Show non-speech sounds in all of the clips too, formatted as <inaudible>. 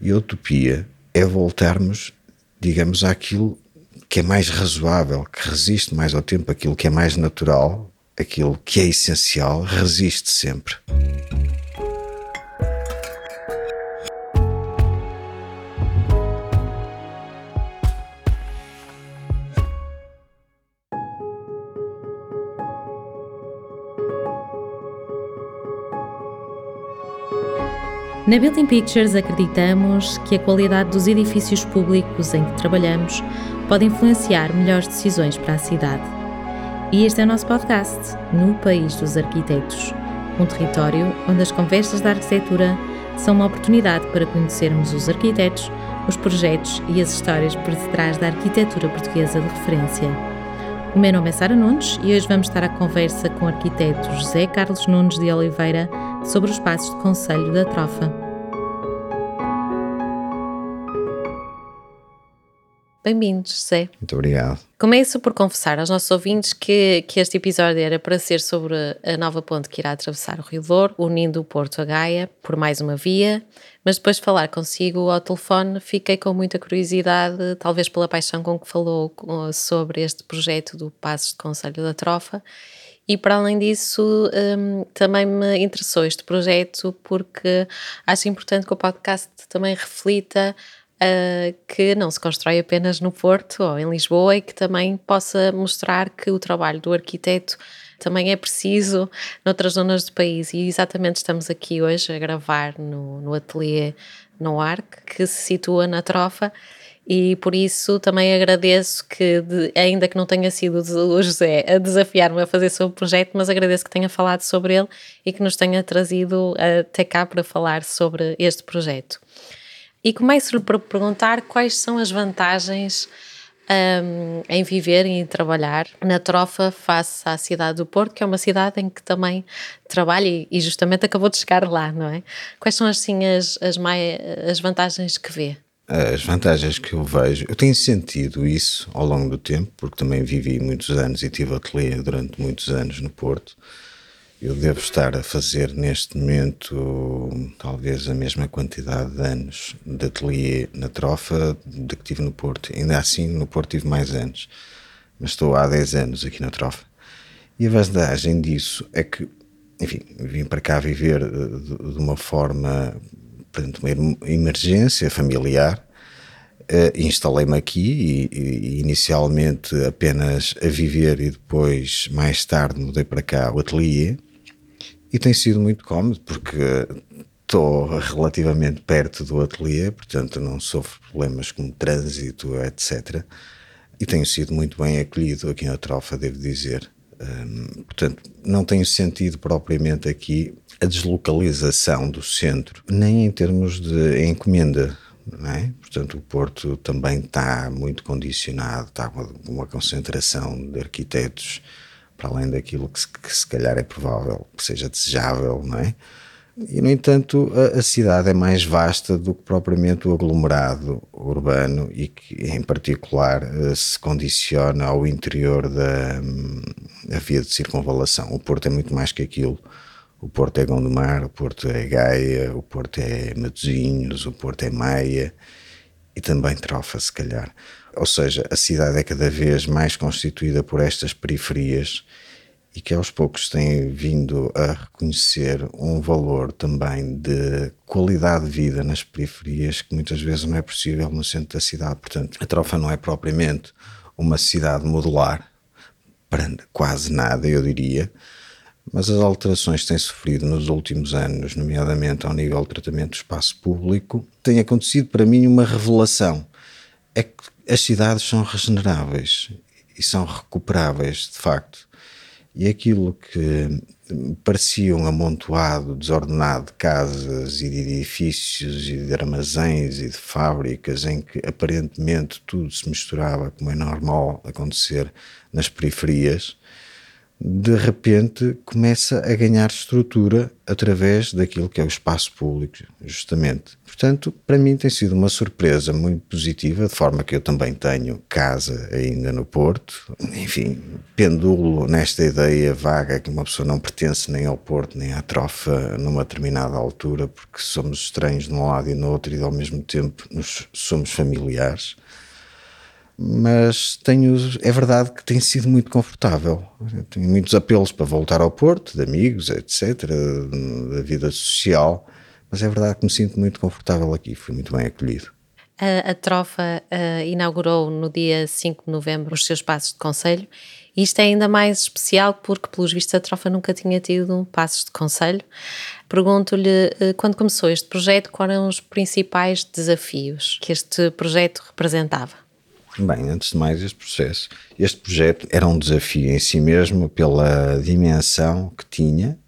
E a utopia é voltarmos, digamos, àquilo que é mais razoável, que resiste mais ao tempo, aquilo que é mais natural, aquilo que é essencial, resiste sempre. Na Building Pictures acreditamos que a qualidade dos edifícios públicos em que trabalhamos pode influenciar melhores decisões para a cidade. E este é o nosso podcast, No País dos Arquitetos, um território onde as conversas da arquitetura são uma oportunidade para conhecermos os arquitetos, os projetos e as histórias por detrás da arquitetura portuguesa de referência. O meu nome é Sara Nunes e hoje vamos estar à conversa com o arquiteto José Carlos Nunes de Oliveira sobre os passos de Conselho da Trofa. Bem-vindos, José. Muito obrigado. Começo por confessar aos nossos ouvintes que, que este episódio era para ser sobre a nova ponte que irá atravessar o Rio Douro, unindo o Porto a Gaia por mais uma via, mas depois de falar consigo ao telefone fiquei com muita curiosidade, talvez pela paixão com que falou sobre este projeto do Passos de Conselho da Trofa e para além disso, um, também me interessou este projeto porque acho importante que o podcast também reflita uh, que não se constrói apenas no Porto ou em Lisboa e que também possa mostrar que o trabalho do arquiteto também é preciso noutras zonas do país. E exatamente estamos aqui hoje a gravar no, no ateliê no Arc, que se situa na Trofa. E por isso também agradeço que, de, ainda que não tenha sido o José a desafiar-me a fazer sobre o projeto, mas agradeço que tenha falado sobre ele e que nos tenha trazido até cá para falar sobre este projeto. E começo-lhe por perguntar quais são as vantagens um, em viver e trabalhar na Trofa face à cidade do Porto, que é uma cidade em que também trabalha e, e justamente acabou de chegar lá, não é? Quais são assim as, as, mais, as vantagens que vê? As vantagens que eu vejo, eu tenho sentido isso ao longo do tempo, porque também vivi muitos anos e tive ateliê durante muitos anos no Porto. Eu devo estar a fazer neste momento talvez a mesma quantidade de anos de ateliê na Trofa de que tive no Porto. Ainda assim, no Porto tive mais anos, mas estou há 10 anos aqui na Trofa. E a vantagem disso é que, enfim, vim para cá viver de, de uma forma, portanto, uma emergência familiar. Uh, instalei-me aqui e, e, inicialmente apenas a viver e depois mais tarde mudei para cá o ateliê e tem sido muito cómodo porque estou relativamente perto do ateliê, portanto não sofro problemas como trânsito, etc. E tenho sido muito bem acolhido aqui na Trofa, devo dizer. Portanto, não tenho sentido propriamente aqui a deslocalização do centro, nem em termos de encomenda. É? Portanto, o Porto também está muito condicionado, está com uma concentração de arquitetos para além daquilo que se, que se calhar é provável que seja desejável, não é? E, no entanto, a, a, cidade é mais vasta do que propriamente o aglomerado urbano e que, em particular, eh, se condiciona ao interior da a via de circunvalação. O Porto é muito mais que aquilo. O Porto é Gondomar, o Porto é Gaia, o Porto é Matosinhos, o Porto é Maia e também Trofa, se calhar. Ou seja, a cidade é cada vez mais constituída por estas periferias e que aos poucos têm vindo a reconhecer um valor também de qualidade de vida nas periferias que muitas vezes não é possível no centro da cidade. Portanto, a Trofa não é propriamente uma cidade modular, para quase nada, eu diria, mas as alterações que têm sofrido nos últimos anos, nomeadamente ao nível de tratamento do espaço público, tem acontecido para mim uma revelação. É que as cidades são regeneráveis e são recuperáveis, de facto. E aquilo que parecia um amontoado desordenado de casas e de edifícios e de armazéns e de fábricas em que aparentemente tudo se misturava como é normal acontecer nas periferias, de repente começa a ganhar estrutura através daquilo que é o espaço público, justamente. Portanto, para mim tem sido uma surpresa muito positiva, de forma que eu também tenho casa ainda no Porto. Enfim, pendulo nesta ideia vaga que uma pessoa não pertence nem ao Porto nem à Trofa numa determinada altura, porque somos estranhos de um lado e no outro e ao mesmo tempo nos somos familiares mas tenho, é verdade que tem sido muito confortável. Tenho muitos apelos para voltar ao Porto, de amigos, etc., da vida social, mas é verdade que me sinto muito confortável aqui, fui muito bem acolhido. A, a Trofa uh, inaugurou no dia 5 de novembro os seus passos de conselho. Isto é ainda mais especial porque, pelos vistos, a Trofa nunca tinha tido passos de conselho. Pergunto-lhe, uh, quando começou este projeto, quais eram os principais desafios que este projeto representava? Bem, antes de mais, este processo, este projeto era um desafio em si mesmo pela dimensão que tinha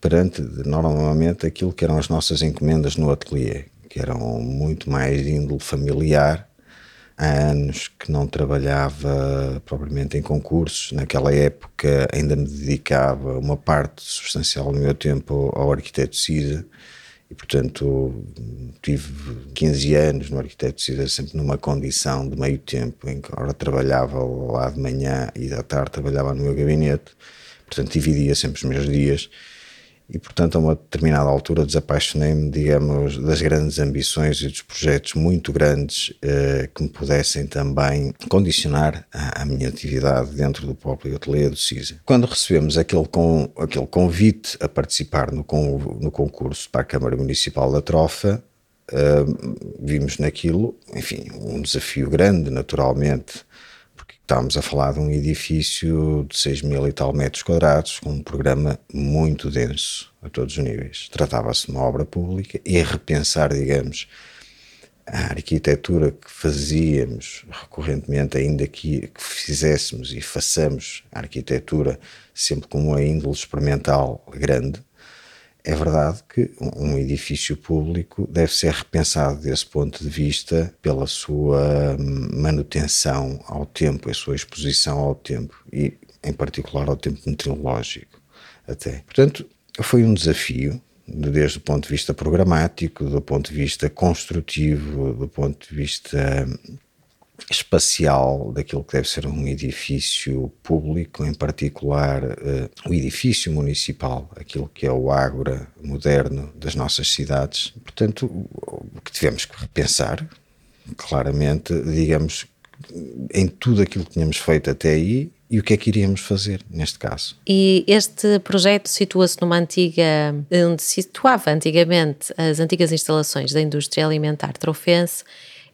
perante normalmente aquilo que eram as nossas encomendas no ateliê, que eram muito mais de índole familiar. Há anos que não trabalhava propriamente em concursos. Naquela época ainda me dedicava uma parte substancial do meu tempo ao arquiteto CISA e, portanto, tive 15 anos no arquiteto Cida sempre numa condição de meio tempo, em que ora trabalhava lá de manhã e à tarde trabalhava no meu gabinete. Portanto, dividia sempre os meus dias e, portanto, a uma determinada altura desapaixonei-me, digamos, das grandes ambições e dos projetos muito grandes eh, que me pudessem também condicionar a, a, minha atividade dentro do próprio ateliê do CISA. Quando recebemos aquele, com, aquele convite a participar no, no concurso para a Câmara Municipal da Trofa, eh, vimos naquilo, enfim, um desafio grande, naturalmente, Estávamos a falar de um edifício de 6 mil e tal metros quadrados, com um programa muito denso a todos os níveis. Tratava-se de uma obra pública e repensar, digamos, a arquitetura que fazíamos recorrentemente, ainda que, que fizéssemos e façamos a arquitetura sempre com uma índole experimental grande, é verdade que um edifício público deve ser repensado desse ponto de vista pela sua manutenção ao tempo, a sua exposição ao tempo e, em particular, ao tempo meteorológico. Até. Portanto, foi um desafio, desde o ponto de vista programático, do ponto de vista construtivo, do ponto de vista espacial daquilo que deve ser um edifício público, em particular uh, o edifício municipal, aquilo que é o ágora moderno das nossas cidades. Portanto, o que tivemos que repensar, claramente, digamos, em tudo aquilo que tínhamos feito até aí e o que é que iríamos fazer neste caso. E este projeto situa-se numa antiga, onde situava antigamente as antigas instalações da indústria alimentar trofense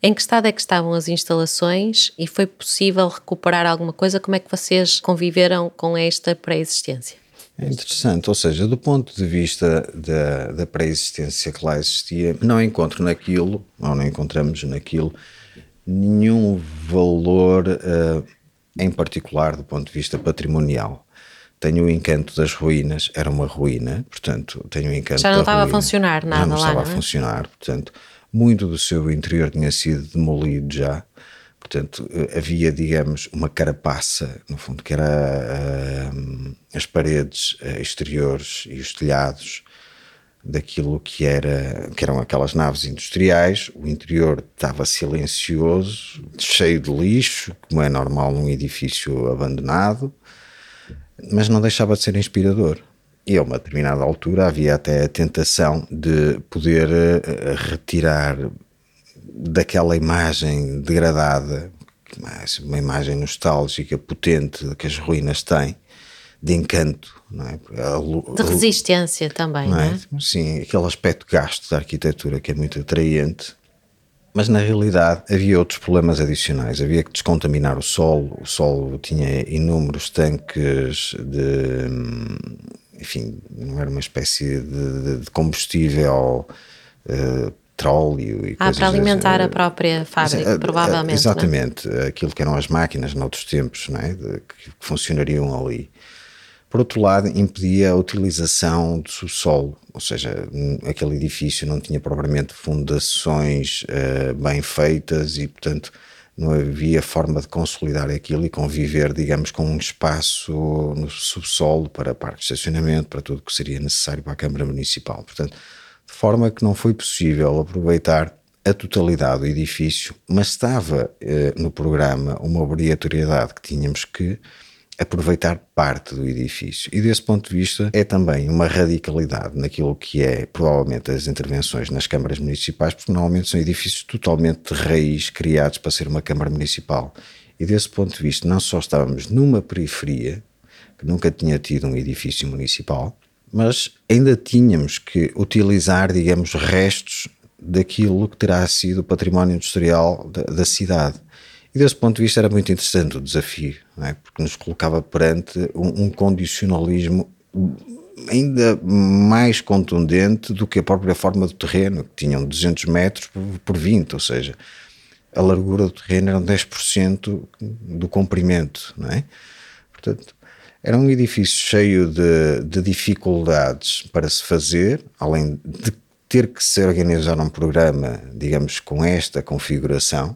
em que estado é que estavam as instalações e foi possível recuperar alguma coisa? Como é que vocês conviveram com esta pré-existência? É interessante, ou seja, do ponto de vista da, da pré-existência que lá existia, não encontro naquilo, ou não encontramos naquilo, nenhum valor uh, em particular do ponto de vista patrimonial. Tenho o encanto das ruínas, era uma ruína, portanto, tenho o encanto Já não estava ruína. a funcionar nada Já não lá, estava não é? a funcionar, portanto, muito do seu interior tinha sido demolido já. Portanto, eh, havia, digamos, uma carapaça, no fundo, que era uh, as paredes uh, exteriores e os telhados daquilo que, era, que eram aquelas naves industriais. O interior estava silencioso, cheio de lixo, como é normal num edifício abandonado, mas não deixava de ser inspirador. E a uma determinada altura havia até a tentação de poder uh, retirar daquela imagem degradada, uma imagem nostálgica, potente que as ruínas têm, de encanto, é? de resistência também, não é? não é? Sim, aquele aspecto gasto da arquitetura que é muito atraente. Mas na realidade havia outros problemas adicionais. Havia que descontaminar o solo. O solo tinha inúmeros tanques de hum, enfim, não era uma espécie de, de combustível uh, petróleo e ah, para alimentar a própria fábrica, uh, provavelmente. É? Exatamente, aquilo que eram as máquinas noutros tempos, não é? De, que funcionariam ali. Por outro lado, impedia a utilização do subsolo, ou seja, aquele edifício não tinha propriamente fundações uh, bem feitas e, portanto, não havia forma de consolidar aquilo e conviver, digamos, com um espaço no subsolo para parque de estacionamento, para tudo o que seria necessário para a Câmara Municipal. Portanto, de forma que não foi possível aproveitar a totalidade do edifício, mas estava eh, no programa uma obrigatoriedade que tínhamos que aproveitar parte do edifício. E desse ponto de vista é também uma radicalidade naquilo que é provavelmente as intervenções nas câmaras municipais, porque normalmente são edifícios totalmente de raiz criados para ser uma câmara municipal. E desse ponto de vista não só estávamos numa periferia que nunca tinha tido um edifício municipal, mas ainda tínhamos que utilizar, digamos, restos daquilo que terá sido o património industrial da, da cidade. E desse ponto de vista era muito interessante o desafio, é? porque nos colocava perante um, um, condicionalismo ainda mais contundente do que a própria forma do terreno, que tinham 200 metros por 20, ou seja, a largura do terreno era 10% do comprimento, não é? Portanto, era um edifício cheio de, de dificuldades para se fazer, além de ter que se organizar um programa, digamos, com esta configuração,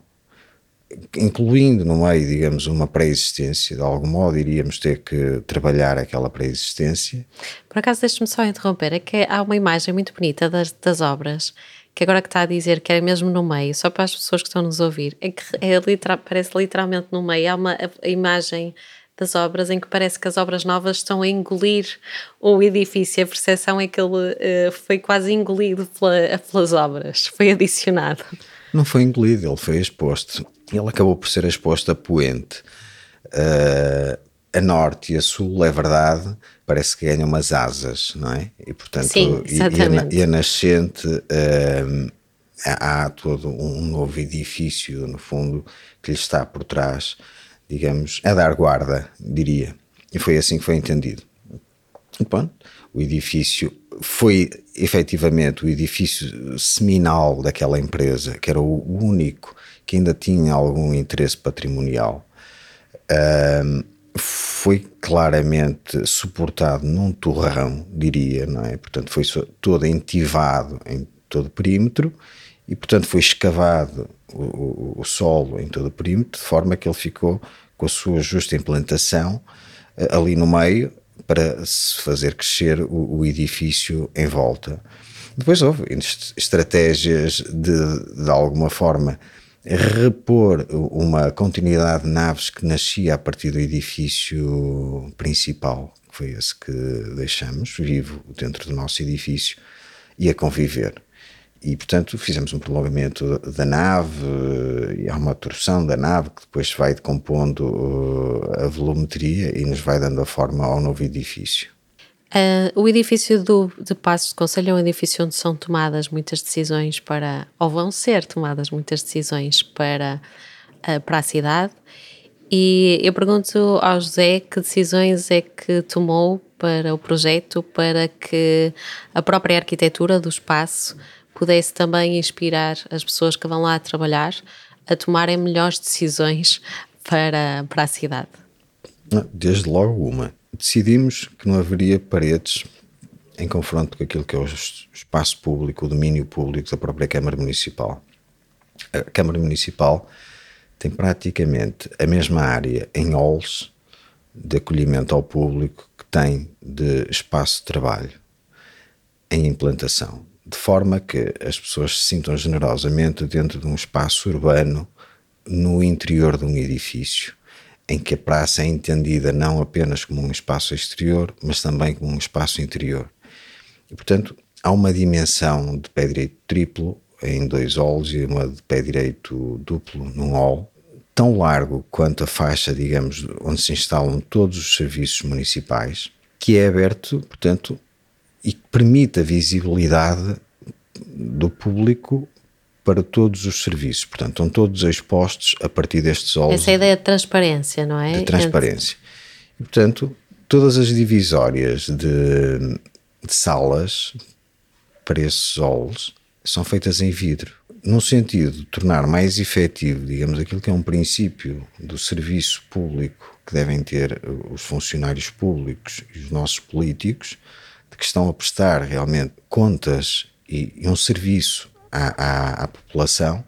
incluindo no meio, digamos, uma pré-existência, de algum modo iríamos ter que trabalhar aquela pré-existência. Por acaso, deixe-me só interromper, é que há uma imagem muito bonita das, das obras, que agora que está a dizer que é mesmo no meio, só para as pessoas que estão nos ouvir, é que é literal, parece literalmente no meio, há uma a, a imagem das obras em que parece que as obras novas estão a engolir o edifício, a percepção é que ele uh, foi quase engolido pela, pelas obras, foi adicionado. Não foi engolido, ele foi exposto ele acabou por ser exposto a poente. Uh, a norte e a sul, é verdade, parece que ganham umas asas, não é? E portanto, Sim, e, e, a, e, a, nascente uh, há, todo um novo edifício, no fundo, que lhe está por trás, digamos, a dar guarda, diria. E foi assim que foi entendido. E, bom, o edifício foi efetivamente o edifício seminal daquela empresa, que era o único que ainda tinha algum interesse patrimonial, foi claramente suportado num torrão, diria, não é? Portanto, foi todo entivado em todo o perímetro e, portanto, foi escavado o, o, o, solo em todo o perímetro, de forma que ele ficou com a sua justa implantação uh, ali no meio para se fazer crescer o, o edifício em volta. Depois houve estratégias de, de alguma forma, repor uma continuidade de naves que nascia a partir do edifício principal, que foi esse que deixamos vivo dentro do nosso edifício, e a conviver. E, portanto, fizemos um prolongamento da nave, e há uma torção da nave que depois vai decompondo uh, a volumetria e nos vai dando a forma ao novo edifício. Uh, o edifício do, de Passos de Conselho é um edifício onde são tomadas muitas decisões para, ou vão ser tomadas muitas decisões para, uh, para a cidade. E eu pergunto ao José que decisões é que tomou para o projeto para que a própria arquitetura do espaço pudesse também inspirar as pessoas que vão lá trabalhar a tomarem melhores decisões para, para a cidade. Desde logo uma decidimos que não haveria paredes em confronto com aquilo que é o espaço público, o domínio público da própria Câmara Municipal. A Câmara Municipal tem praticamente a mesma área em halls de acolhimento ao público que tem de espaço de trabalho em implantação, de forma que as pessoas se sintam generosamente dentro de um espaço urbano no interior de um edifício em que a praça é entendida não apenas como um espaço exterior, mas também como um espaço interior. E, portanto, há uma dimensão de pé direito triplo em dois halls e uma de pé direito duplo num hall, tão largo quanto a faixa, digamos, onde se instalam todos os serviços municipais, que é aberto, portanto, e que permite a visibilidade do público para todos os serviços. Portanto, estão todos expostos a partir destes olhos. Essa é a ideia de transparência, não é? De transparência. E, portanto, todas as divisórias de, de salas para esses olhos são feitas em vidro, no sentido de tornar mais efetivo, digamos, aquilo que é um princípio do serviço público que devem ter os funcionários públicos e os nossos políticos, de que estão a prestar realmente contas e, e um serviço à, à, à população,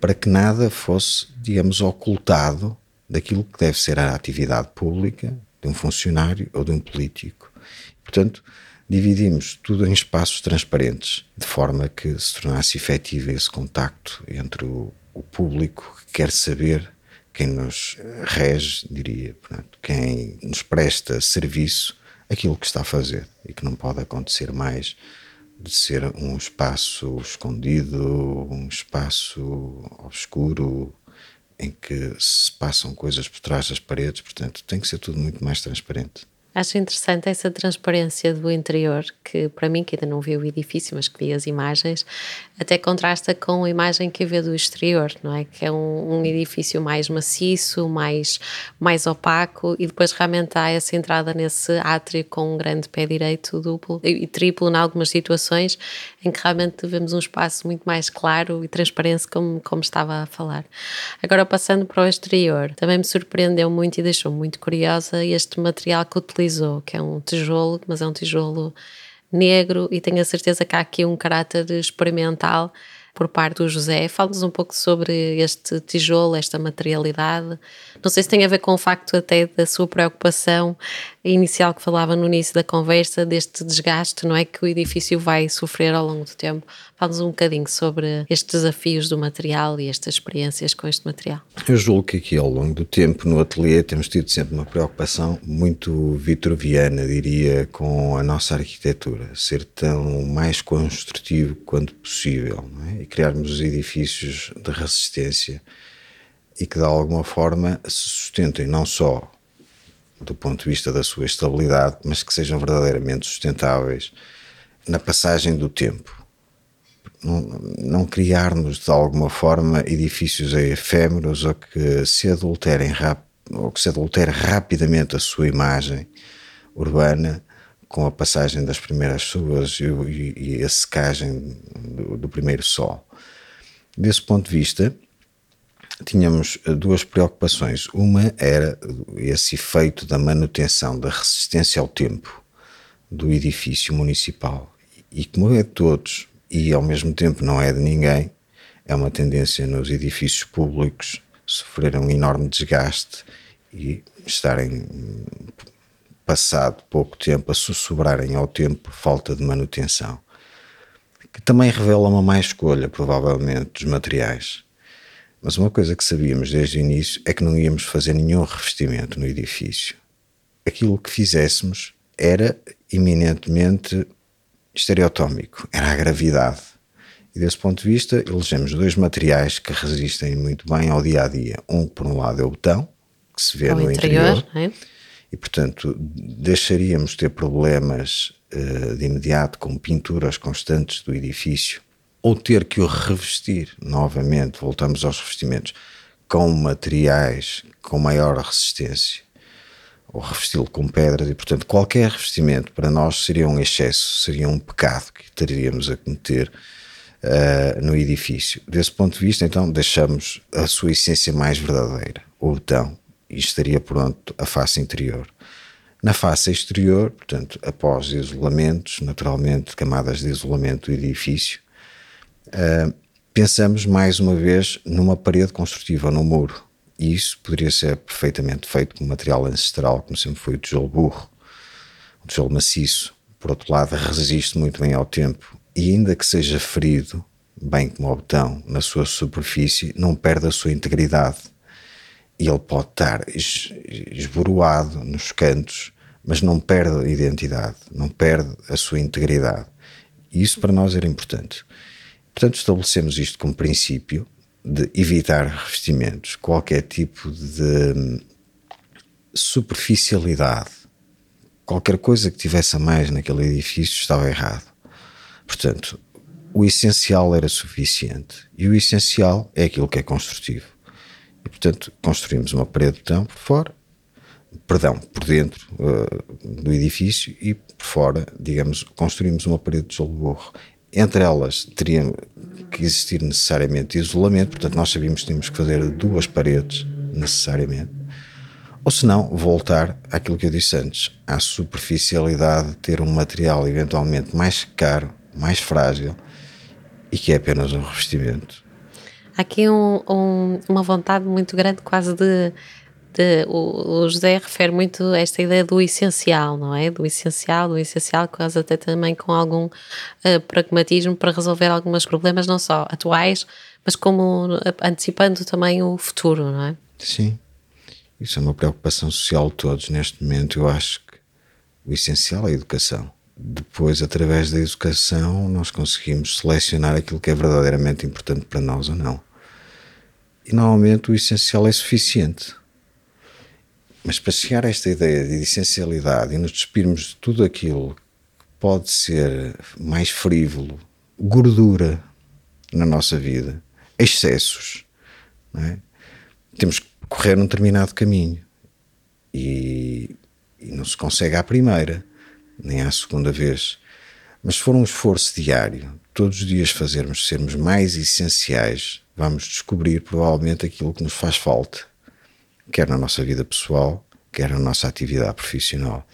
para que nada fosse, digamos, ocultado daquilo que deve ser a atividade pública de um funcionário ou de um político. Portanto, dividimos tudo em espaços transparentes, de forma que se tornasse efetivo esse contacto entre o, o público que quer saber quem nos rege, diria, portanto, quem nos presta serviço, aquilo que está a fazer e que não pode acontecer mais de ser um espaço escondido, um espaço obscuro, em que se passam coisas por trás das paredes, portanto, tem que ser tudo muito mais transparente. Acho interessante essa transparência do interior, que para mim, que ainda não vi o edifício, mas que vi as imagens, até contrasta com a imagem que vê do exterior, não é? Que é um, um, edifício mais maciço, mais, mais opaco, e depois realmente há essa entrada nesse átrio com um grande pé direito, duplo e triplo, em algumas situações, em que realmente vemos um espaço muito mais claro e transparente, como, como estava a falar. Agora, passando para o exterior, também me surpreendeu muito e deixou muito curiosa este material que utilizou, que é um tijolo, mas é um tijolo negro e tenho a certeza que há aqui um caráter experimental por parte do José. Fala-nos um pouco sobre este tijolo, esta materialidade. Não sei se tem a ver com o facto até da sua preocupação inicial que falava no início da conversa, deste desgaste, não é? Que o edifício vai sofrer ao longo do tempo. Fala-nos um bocadinho sobre estes desafios do material e estas experiências com este material. Eu julgo que aqui ao longo do tempo no ateliê temos tido sempre uma preocupação muito vitruviana, diria, com a nossa arquitetura, ser tão mais construtivo quanto possível é? e criarmos edifícios de resistência e que de alguma forma se sustentem não só do ponto de vista da sua estabilidade, mas que sejam verdadeiramente sustentáveis na passagem do tempo. Não, não criarmos de alguma forma edifícios efêmeros ou que se adulterem ou que se adultere rapidamente a sua imagem urbana com a passagem das primeiras chuvas e, e, e a secagem do, do primeiro sol. Desse ponto de vista, tínhamos eh, duas preocupações. Uma era esse efeito da manutenção da resistência ao tempo do edifício municipal. E como é de todos e ao mesmo tempo não é de ninguém, é uma tendência nos edifícios públicos sofrerem um enorme desgaste e estarem passado pouco tempo a sussurrarem ao tempo falta de manutenção, que também revela uma má escolha, provavelmente, dos materiais. Mas uma coisa que sabíamos desde o início é que não íamos fazer nenhum revestimento no edifício. Aquilo que fizéssemos era eminentemente estereotómico, era a gravidade. E desse ponto de vista, elegemos dois materiais que resistem muito bem ao dia a dia. Um, por um lado, é o betão, que se vê ao no interior, interior é? e portanto deixaríamos ter problemas uh, de imediato com pinturas constantes do edifício ou ter que o revestir novamente, voltamos aos revestimentos, com materiais com maior resistência, ou revesti-lo com pedras, e portanto qualquer revestimento para nós seria um excesso, seria um pecado que teríamos a cometer uh, no edifício. Desse ponto de vista, então, deixamos a sua essência mais verdadeira, o botão, e estaria pronto a face interior. Na face exterior, portanto, após isolamentos, naturalmente, camadas de isolamento do edifício, uh, pensamos mais uma vez numa parede construtiva, num muro. E isso poderia ser perfeitamente feito com material ancestral, como sempre foi o tijolo burro, o tijolo maciço. Por outro lado, resiste muito bem ao tempo e, ainda que seja ferido, bem como o betão, na sua superfície, não perde a sua integridade. E ele pode estar esboroado nos cantos, mas não perde a identidade, não perde a sua integridade. E isso para nós era importante. Portanto, estabelecemos isto como princípio de evitar revestimentos, qualquer tipo de hum, superficialidade, qualquer coisa que tivesse a mais naquele edifício estava errado. Portanto, o essencial era suficiente e o essencial é aquilo que é construtivo. E, portanto, construímos uma parede de betão por fora, perdão, por dentro uh, do edifício e por fora, digamos, construímos uma parede de tijolo entre elas teria que existir necessariamente isolamento, portanto, nós sabíamos que tínhamos que fazer duas paredes necessariamente, ou se não, voltar àquilo que eu disse antes, à superficialidade, ter um material eventualmente mais caro, mais frágil e que é apenas um revestimento. Aqui um, um, uma vontade muito grande, quase de. De o, o, José refere muito a esta ideia do essencial, não é? Do essencial, do essencial, quase até também com algum uh, pragmatismo para resolver alguns problemas, não só atuais, mas como antecipando também o futuro, não é? Sim. Isso é uma preocupação social de todos neste momento. Eu acho que o essencial é a educação. Depois, através da educação, nós conseguimos selecionar aquilo que é verdadeiramente importante para nós ou não. E normalmente o essencial é suficiente. Mas para chegar a esta ideia de essencialidade e nos despirmos de tudo aquilo que pode ser mais frívolo, gordura na nossa vida, excessos, é? temos que correr um determinado caminho e, e não se consegue à primeira, nem à segunda vez. Mas se for um esforço diário, todos os dias fazermos, sermos mais essenciais, vamos descobrir provavelmente aquilo que nos faz falta, quer na nossa vida pessoal, quer na nossa atividade profissional.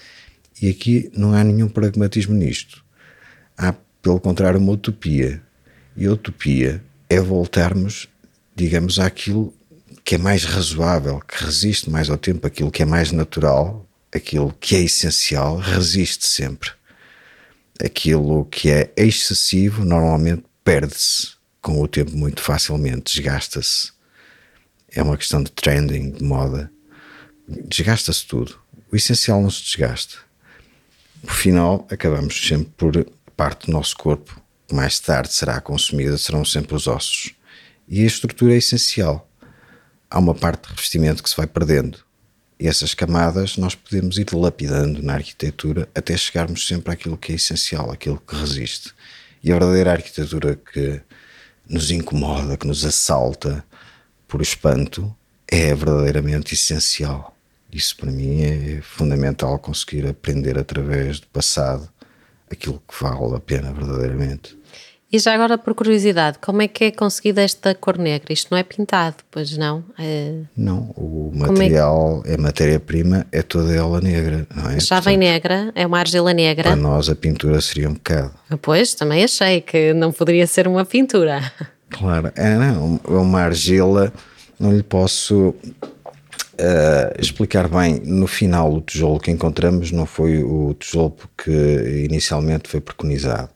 E aqui não há nenhum pragmatismo nisto. Há, pelo contrário, uma utopia. E a utopia é voltarmos, digamos, àquilo que é mais razoável, que resiste mais ao tempo, aquilo que é mais natural, aquilo que é essencial, resiste sempre. Aquilo que é excessivo normalmente perde-se com o tempo muito facilmente, desgasta-se. É uma questão de trending, de moda. Desgasta-se tudo. O essencial não se desgasta. Por final, acabamos sempre por parte do nosso corpo, que mais tarde será consumida, serão sempre os ossos. E a estrutura é essencial há uma parte de revestimento que se vai perdendo. E essas camadas nós podemos ir lapidando na arquitetura até chegarmos sempre àquilo que é essencial, aquilo que resiste. E a verdadeira arquitetura que nos incomoda, que nos assalta por espanto, é verdadeiramente essencial. Isso para mim é fundamental conseguir aprender através do passado aquilo que vale a pena verdadeiramente. E já agora, por curiosidade, como é que é conseguida esta cor negra? Isto não é pintado, pois não? É... Não, o material, é, é matéria-prima, é toda ela negra, não é? Já Portanto, vem negra, é uma argila negra. Para nós a pintura seria um bocado. Pois, também achei que não poderia ser uma pintura. Claro, é, não, é uma argila, não lhe posso uh, explicar bem. No final, o tijolo que encontramos não foi o tijolo que inicialmente foi preconizado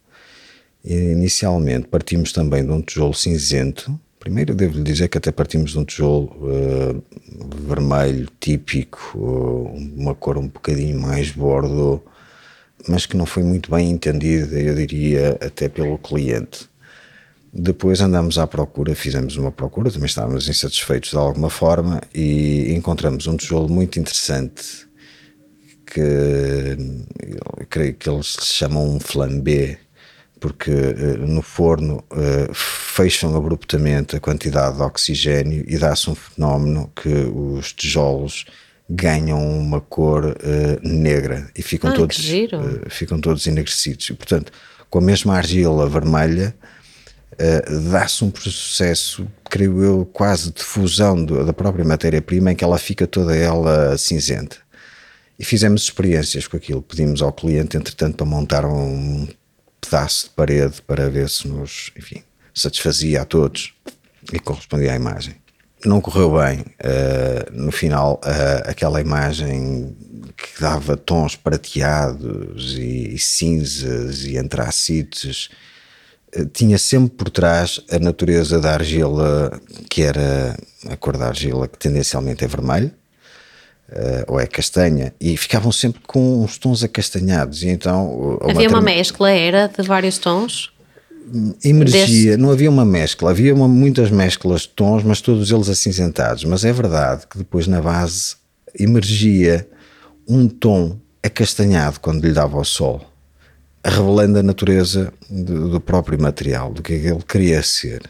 Inicialmente partimos também de um tijolo cinzento. Primeiro devo-lhe dizer que até partimos de um tijolo uh, vermelho típico, uh, uma cor um bocadinho mais bordo, mas que não foi muito bem entendida, eu diria, até pelo cliente. Depois andamos à procura, fizemos uma procura, também estávamos insatisfeitos de alguma forma e encontramos um tijolo muito interessante que eu creio que eles chamam um flambé porque uh, no forno uh, fecham abruptamente a quantidade de oxigênio e dá-se um fenómeno que os tijolos ganham uma cor uh, negra e ficam ah, todos ficam todos enegrecidos. E portanto com a mesma argila vermelha dá-se um processo creio eu quase de fusão do, da própria matéria-prima em que ela fica toda ela cinzenta e fizemos experiências com aquilo pedimos ao cliente entretanto para montar um pedaço de parede para ver se nos, enfim, satisfazia a todos e correspondia à imagem. Não correu bem. Uh, no final, uh, aquela imagem que dava tons prateados e, e cinzas e antracites tinha sempre por trás a natureza da argila, que era a cor da argila que tendencialmente é vermelho, uh, ou é castanha, e ficavam sempre com uns tons acastanhados. E então, havia uma, mescla, era de vários tons? Emergia, não havia uma mescla, havia uma, muitas mesclas de tons, mas todos eles acinzentados. Mas é verdade que depois na base emergia um tom acastanhado quando lhe dava o sol, revelando a natureza do, do próprio material, do que ele queria ser.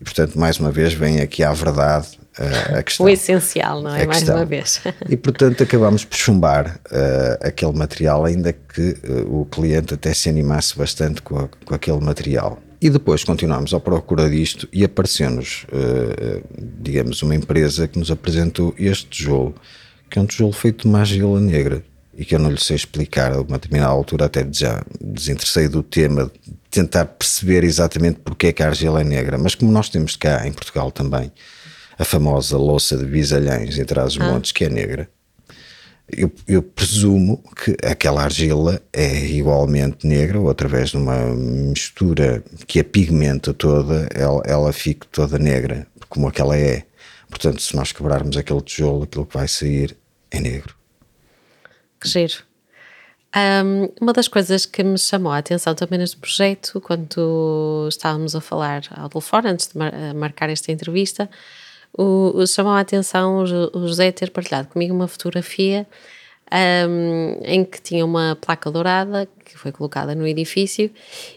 E portanto, mais uma vez, vem aqui à verdade uh, a questão. O essencial, não é? Mais questão. uma vez. <laughs> E portanto acabamos por chumbar uh, aquele material, ainda que uh, o cliente até se animasse bastante com, a, com aquele material. E depois continuamos à procura disto e apareceu-nos, digamos, uma empresa que nos apresentou este tijolo, que é um tijolo feito de uma argila negra. E que eu não lhe sei explicar a uma determinada altura, até já desinteressei do tema, tentar perceber exatamente porque é que a argila é negra. Mas como nós temos cá em Portugal também a famosa louça de bisalhães entre as ah. montes, que é negra, eu, eu, presumo que aquela argila é igualmente negra ou através de uma mistura que a pigmenta toda, ela, ela fique toda negra, como aquela é. Portanto, se nós quebrarmos aquele tijolo, aquilo que vai sair é negro. Que giro. Um, uma das coisas que me chamou a atenção também neste projeto, quando estávamos a falar ao telefone, antes de mar marcar esta entrevista, o, o, chamou a atenção o, o José ter partilhado comigo uma fotografia um, em que tinha uma placa dourada que foi colocada no edifício,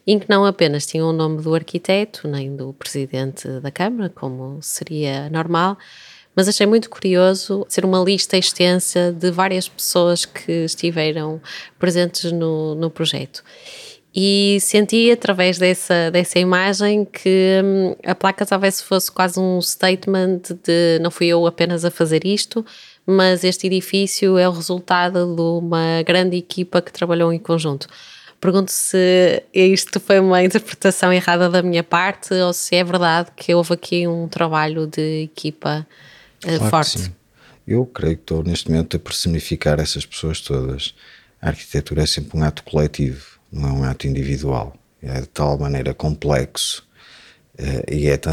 em que não apenas tinha o nome do arquiteto, nem do presidente da Câmara, como seria normal, mas achei muito curioso ser uma lista extensa de várias pessoas que estiveram presentes no, no projeto. E senti através dessa, dessa imagem que hum, a placa talvez fosse quase um statement de não fui eu apenas a fazer isto, mas este edifício é o resultado de uma grande equipa que trabalhou em conjunto. Pergunto se isto foi uma interpretação errada da minha parte ou se é verdade que houve aqui um trabalho de equipa claro forte. Eu creio que estou neste momento a personificar essas pessoas todas. A arquitetura é sempre um ato coletivo, não é um ato individual. É de tal maneira complexo eh, e é de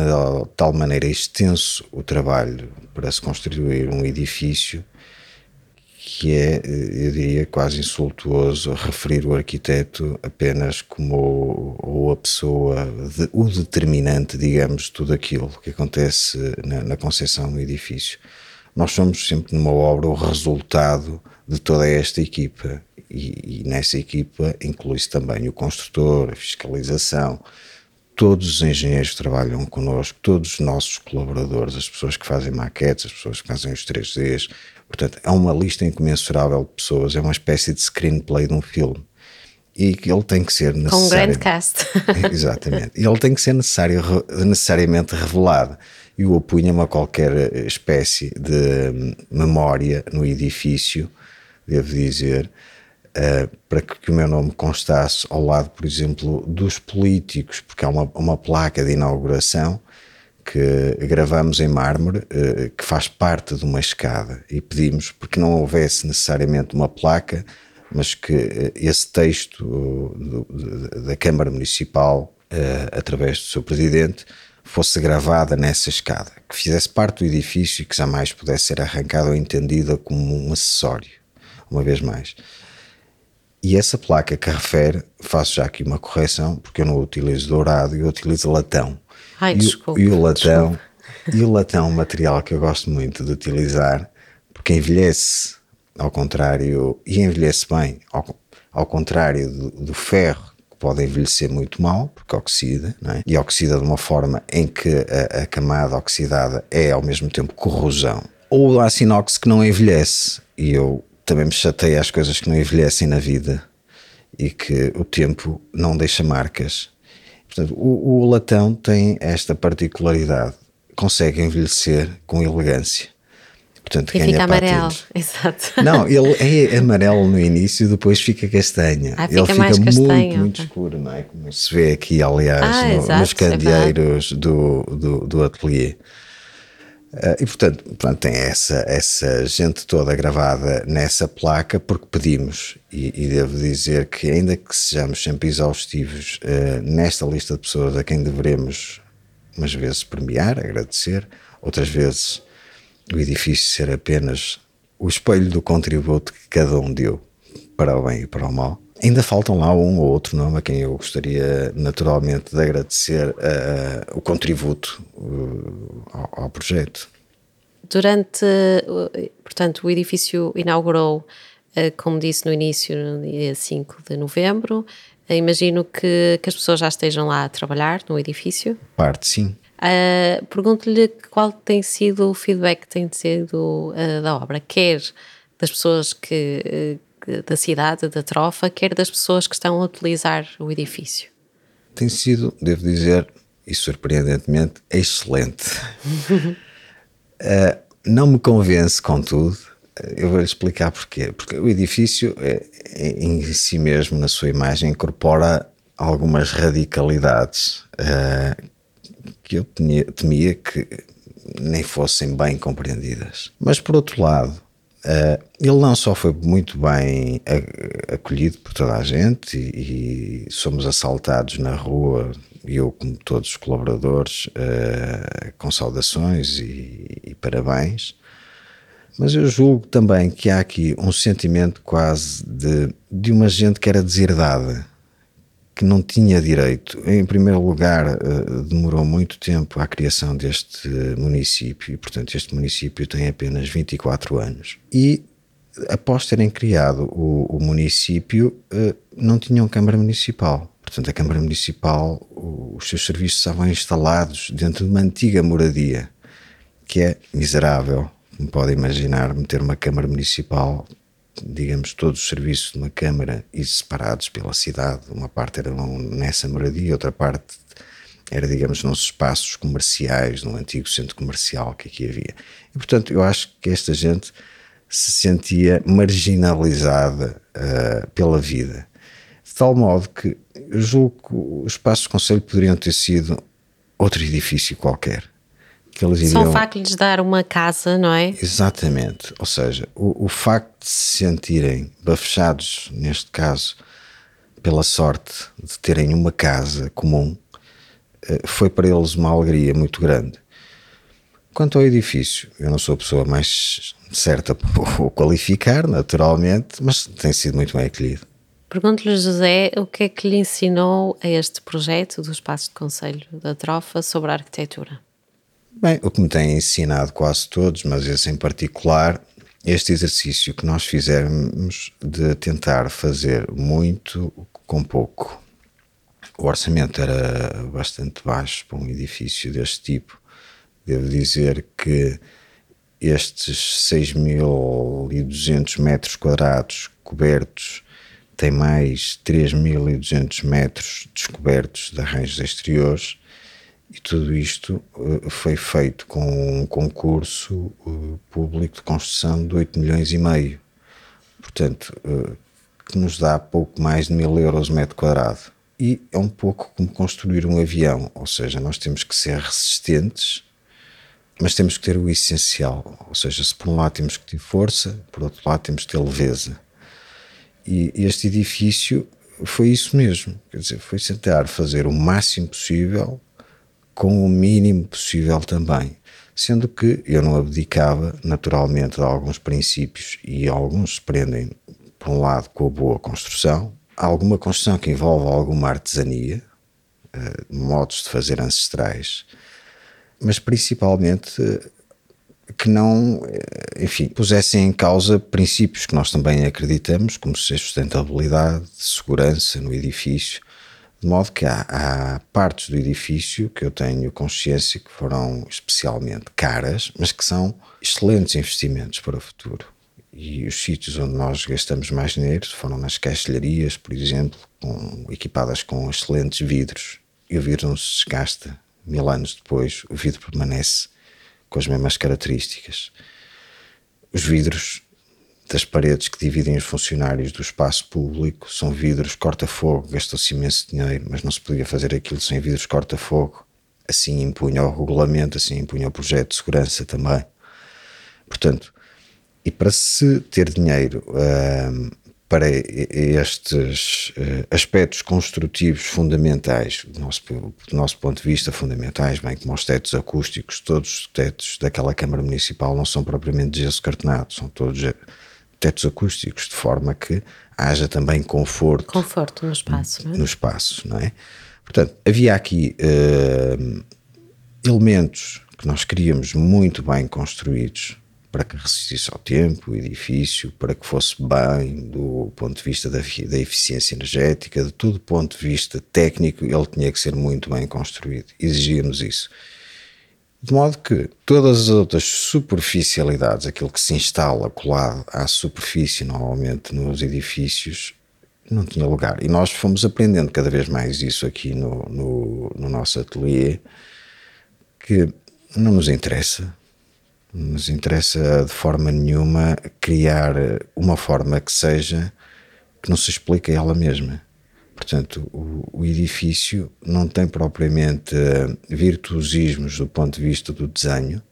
tal maneira extenso o trabalho para se construir um edifício que é, eu diria, quase insultuoso referir o arquiteto apenas como ou a pessoa, de, o determinante, digamos, de tudo aquilo que acontece na, na concepção do edifício. Nós somos sempre numa obra o resultado de toda esta equipa e, e nessa equipa inclui-se também o construtor, a fiscalização, todos os engenheiros que trabalham connosco, todos os nossos colaboradores, as pessoas que fazem maquetes, as pessoas que fazem os 3Ds, Portanto, é uma lista incomensurável de pessoas, é uma espécie de screenplay de um filme. E ele tem que ser necessário. Com um grande cast. <laughs> Exatamente. E ele tem que ser necessário, necessariamente revelado. E o opunha-me a qualquer espécie de memória no edifício, devo dizer, uh, para que, o meu nome constasse ao lado, por exemplo, dos políticos, porque há uma, uma placa de inauguração que gravamos em mármore, eh, que faz parte de uma escada, e pedimos porque não houvesse necessariamente uma placa, mas que eh, esse texto da Câmara Municipal, eh, através do seu presidente, fosse gravada nessa escada, que fizesse parte do edifício e que jamais pudesse ser arrancada ou entendida como um acessório, uma vez mais. E essa placa que refere, faço já aqui uma correção, porque eu não utilizo dourado, eu utilizo latão. Ai, desculpa, e, o latão, desculpa. e o latão é um material que eu gosto muito de utilizar, porque envelhece, ao contrário, e envelhece bem, ao, ao contrário do, do ferro, que pode envelhecer muito mal, porque oxida, é? e oxida de uma forma em que a, a, camada oxidada é ao mesmo tempo corrosão. Ou o aço inox que não envelhece, e eu também me chateio às coisas que não envelhecem na vida e que o tempo não deixa marcas. Portanto, o, o latão tem esta particularidade, consegue envelhecer com elegância. Portanto, e fica amarelo, <laughs> exato. Não, ele é amarelo no início, depois fica castanho. Ah, fica ele fica muito, muito escuro, não é? Como se vê aqui, aliás, ah, no, exato, nos candeeiros do, do, do ateliê. Uh, e portanto, portanto, tem essa, essa gente toda gravada nessa placa porque pedimos, e, e devo dizer que, ainda que sejamos sempre exaustivos uh, nesta lista de pessoas a quem devemos, umas vezes, premiar, agradecer, outras vezes o edifício ser apenas o espelho do contributo que cada um deu para o bem e para o mal. Ainda faltam lá um ou outro nome a quem eu gostaria naturalmente de agradecer uh, o contributo uh, ao, ao, projeto. Durante, portanto, o edifício inaugurou, uh, como disse no início, no dia 5 de novembro. imagino que, que as pessoas já estejam lá a trabalhar no edifício. Parte, sim. Pergunto-lhe qual tem sido o feedback que tem sido da obra, quer das pessoas que da cidade, da trofa, quer das pessoas que estão a utilizar o edifício? Tem sido, devo dizer, e surpreendentemente, excelente. uh, <laughs> não me convence, contudo, Eu vou-lhe explicar porquê. Porque o edifício, é, em si mesmo, na sua imagem, incorpora algumas radicalidades uh, que eu temia, temia que nem fossem bem compreendidas. Mas, por outro lado, Uh, ele não só foi muito bem acolhido por toda a gente e, e somos assaltados na rua, eu como todos os colaboradores, uh, com saudações e, e, parabéns, mas eu julgo também que há aqui um sentimento quase de, de uma gente que era deserdada, que não tinha direito. Em primeiro lugar, eh, demorou muito tempo a criação deste município, e, portanto, este município tem apenas 24 anos. E após terem criado o, o município, eh, não tinham Câmara Municipal. Portanto, a Câmara Municipal, os seus serviços estavam instalados dentro de uma antiga moradia, que é miserável. Como pode imaginar, meter uma Câmara Municipal digamos, todos os serviços de uma Câmara e separados pela cidade. Uma parte era nessa moradia, outra parte era, digamos, nos espaços comerciais, no antigo centro comercial que aqui havia. E, portanto, eu acho que esta gente se sentia marginalizada uh, pela vida. De tal modo que eu julgo que os espaços de conselho poderiam ter sido outro edifício qualquer que eles iriam... Só o facto de lhes dar uma casa, não é? Exatamente. Ou seja, o, o facto de se sentirem bafejados, neste caso, pela sorte de terem uma casa comum, eh, foi para eles uma alegria muito grande. Quanto ao edifício, eu não sou a pessoa mais certa <laughs> para o qualificar, naturalmente, mas tem sido muito bem acolhido. Pergunto-lhe, José, o que é que lhe ensinou a este projeto do Espaço de Conselho da Trofa sobre a arquitetura? Bem, o que me têm ensinado quase todos, mas esse em particular, este exercício que nós fizemos de tentar fazer muito com pouco. O orçamento era bastante baixo para um edifício deste tipo. Devo dizer que estes 6.200 metros quadrados cobertos têm mais 3.200 metros descobertos de arranjos exteriores e tudo isto uh, foi feito com um concurso uh, público de construção de 8 milhões e meio. Portanto, uh, que nos dá pouco mais de mil euros metro quadrado. E é um pouco como construir um avião, ou seja, nós temos que ser resistentes, mas temos que ter o essencial. Ou seja, se por um lado temos que ter força, por outro lado temos que ter leveza. E este edifício foi isso mesmo, quer dizer, foi tentar fazer o máximo possível com o mínimo possível também. Sendo que eu não abdicava naturalmente de alguns princípios e alguns se prendem, por um lado, com a boa construção, alguma construção que envolve alguma artesania, eh, modos de fazer ancestrais, mas principalmente eh, que não, eh, enfim, pusessem em causa princípios que nós também acreditamos, como sustentabilidade, segurança no edifício, de modo que há, há, partes do edifício que eu tenho consciência que foram especialmente caras, mas que são excelentes investimentos para o futuro. E os sítios onde nós gastamos mais dinheiro foram nas caixilharias, por exemplo, com, equipadas com excelentes vidros. E o vidro não se desgasta. Mil anos depois, o vidro permanece com as mesmas características. Os vidros das paredes que dividem os funcionários do espaço público são vidros corta-fogo, gastou-se imenso dinheiro, mas não se podia fazer aquilo sem vidros corta-fogo. Assim impunha o regulamento, assim impunha o projeto de segurança também. Portanto, e para se ter dinheiro para estes uh, aspectos construtivos fundamentais, do nosso, do nosso ponto de vista, fundamentais, bem como os tetos acústicos, todos os tetos daquela Câmara Municipal não são propriamente de gesso cartonado, são todos tetos acústicos, de forma que haja também conforto. Conforto no espaço, não é? No espaço, não é? Portanto, havia aqui uh, elementos que nós queríamos muito bem construídos para que resistisse ao tempo, o edifício, para que fosse bem do ponto de vista da, da eficiência energética, de todo ponto de vista técnico, ele tinha que ser muito bem construído. Exigíamos isso. De modo que todas as outras superficialidades, aquilo que se instala colado à superfície, normalmente nos edifícios, não tinha lugar. E nós fomos aprendendo cada vez mais isso aqui no, no, no nosso ateliê, que não nos interessa. Não nos interessa de forma nenhuma criar uma forma que seja que não se explique a ela mesma. Portanto, o, o, edifício não tem propriamente eh, virtuosismos do ponto de vista do desenho,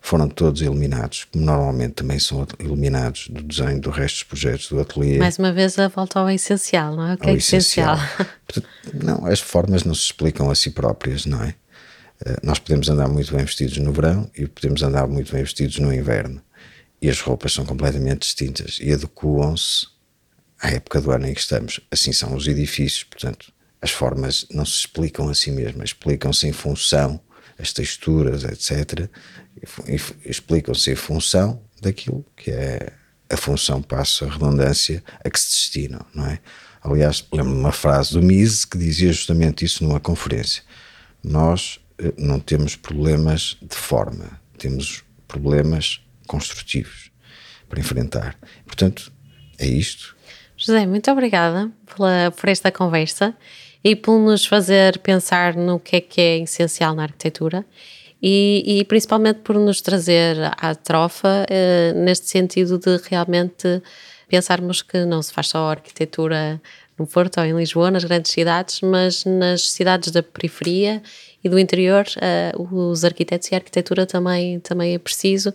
foram todos eliminados, como normalmente também são eliminados do desenho do resto dos projetos do ateliê. Mais uma vez a volta ao essencial, não é? O que é essencial? essencial. <laughs> Portanto, não, as formas não se explicam a si próprias, não é? Eh, nós podemos andar muito bem vestidos no verão e podemos andar muito bem vestidos no inverno. E as roupas são completamente distintas e adequam-se à época do ano em que estamos. Assim são os edifícios, portanto, as formas não se explicam a si mesmas, explicam-se em função, as texturas, etc., explicam-se em função daquilo que é a função, passo a redundância, a que se destinam, não é? Aliás, lembro-me uma frase do Mises que dizia justamente isso numa conferência. Nós eh, não temos problemas de forma, temos problemas construtivos para enfrentar. Portanto, é isto. José, muito obrigada pela, por esta conversa e por nos fazer pensar no que é que é essencial na arquitetura e, e principalmente por nos trazer à trofa eh, neste sentido de realmente pensarmos que não se faz só arquitetura no Porto ou em Lisboa, nas grandes cidades, mas nas cidades da periferia e do interior, uh, os arquitetos e a arquitetura também, também é preciso.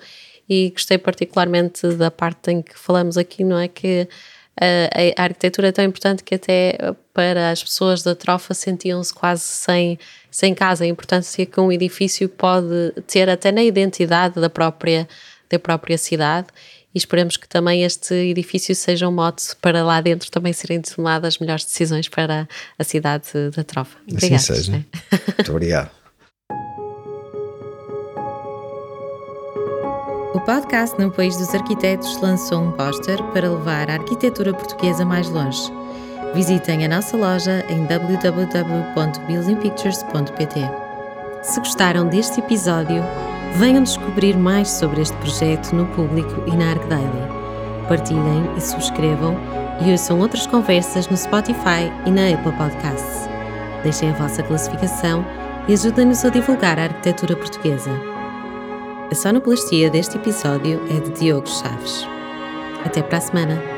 E gostei particularmente da parte em que falamos aqui, não é? Que a, a arquitetura é tão importante que até para as pessoas da trofa sentiam-se quase sem, sem casa. A importância que um edifício pode ter até na identidade da própria, da própria cidade e esperemos que também este edifício seja um mote para lá dentro também serem tomadas as melhores decisões para a cidade da Trofa. Obrigada. Assim seja. Muito obrigado. <laughs> O podcast No País dos Arquitetos lançou um póster para levar a arquitetura portuguesa mais longe. Visitem a nossa loja em www.buildingpictures.pt. Se gostaram deste episódio, Venham descobrir mais sobre este projeto no público e na Arc Daily. Partilhem e subscrevam e ouçam outras conversas no Spotify e na Apple Podcasts. Deixem a vossa classificação e ajudem-nos a divulgar a arquitetura portuguesa. A sonoplastia deste episódio é de Diogo Chaves. Até para a semana!